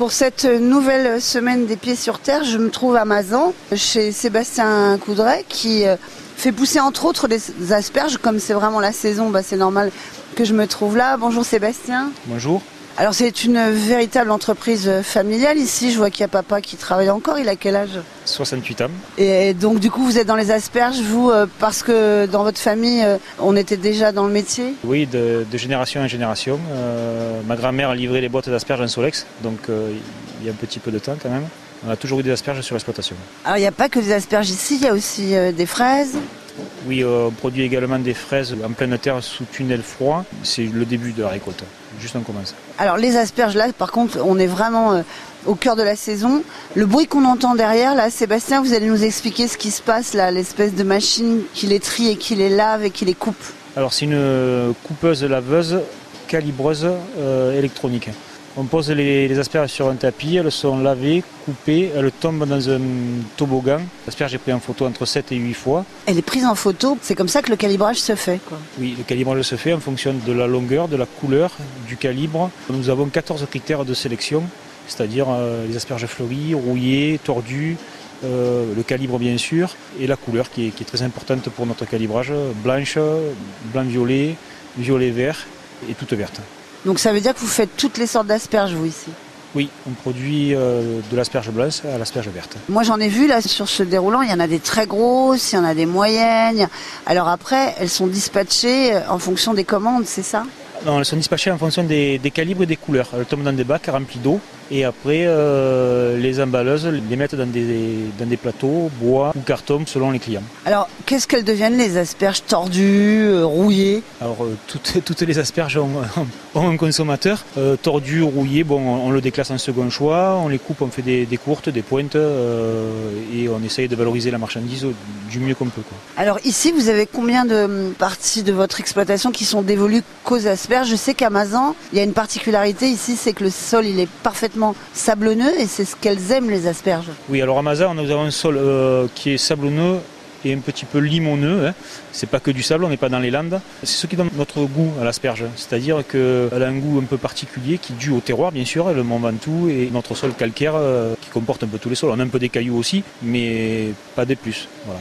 Pour cette nouvelle semaine des pieds sur terre, je me trouve à Mazan, chez Sébastien Coudray, qui euh, fait pousser entre autres des asperges. Comme c'est vraiment la saison, bah, c'est normal que je me trouve là. Bonjour Sébastien. Bonjour. Alors c'est une véritable entreprise familiale ici. Je vois qu'il y a papa qui travaille encore. Il a quel âge? 68 ans. Et donc du coup vous êtes dans les asperges, vous, euh, parce que dans votre famille, euh, on était déjà dans le métier? Oui, de, génération en génération. Euh, ma grand-mère a livré les boîtes d'asperges en Solex, donc il y a un petit peu de temps quand même. On a toujours eu des asperges sur l'exploitation. Alors il n'y a pas que des asperges ici, il y a aussi des fraises oui, on produit également des fraises en pleine terre sous tunnel froid. C'est le début de la récolte. Juste on commence. Alors les asperges là, par contre, on est vraiment euh, au cœur de la saison. Le bruit qu'on entend derrière, là, Sébastien, vous allez nous expliquer ce qui se passe là, l'espèce de machine qui les trie et qui les lave et qui les coupe. Alors c'est une coupeuse laveuse calibreuse euh, électronique. On pose les, asperges sur un tapis, elles sont lavées, coupées, elles tombent dans un toboggan. L'asperge est prise en photo entre 7 et 8 fois. Elle est prise en photo, c'est comme ça que le calibrage se fait Oui, le calibrage se fait en fonction de la longueur, de la couleur, du calibre. Nous avons 14 critères de sélection, c'est-à-dire euh, les asperges fleuries, rouillées, tordues, euh, le calibre bien sûr, et la couleur qui est, qui est très importante pour notre calibrage, blanche, blanc-violet, violet-vert et toute verte. Donc ça veut dire que vous faites toutes les sortes d'asperges, vous, ici oui, on produit euh, de l'asperge blanche à l'asperge verte. Moi j'en ai vu là sur ce déroulant, il y en a des très grosses, il y en a des moyennes. Alors après, elles sont dispatchées euh, en fonction des commandes, c'est ça non, elles sont dispatchées en fonction des, calibres et des couleurs. Elles tombent dans des bacs remplis d'eau et après euh, les emballeuses les mettent dans des, dans des plateaux, bois ou carton selon les clients. Alors qu'est-ce qu'elles deviennent les asperges tordues, euh, rouillées? Alors euh, toutes, toutes, les asperges ont, ont un consommateur. tordues, rouillées, bon, on, le déclasse en second choix, on les coupe, on fait des, des courtes, des pointes et on essaye de valoriser la marchandise du mieux qu'on peut. Quoi. Alors ici vous avez combien de parties de votre exploitation qui sont dévolues qu'aux asperges? Je sais qu'à Mazan, il y a une particularité ici, c'est que le sol il est parfaitement sablonneux et c'est ce qu'elles aiment les asperges. Oui, alors à Mazan, nous avons un sol euh, qui est sablonneux et un petit peu limoneux. Hein. C'est pas que du sable, on n'est pas dans les landes. C'est ce qui donne notre goût à l'asperge. C'est-à-dire qu'elle a un goût un peu particulier qui est dû au terroir, bien sûr, le Mont Ventoux et notre sol calcaire euh, qui comporte un peu tous les sols. On a un peu des cailloux aussi, mais pas des plus. Voilà.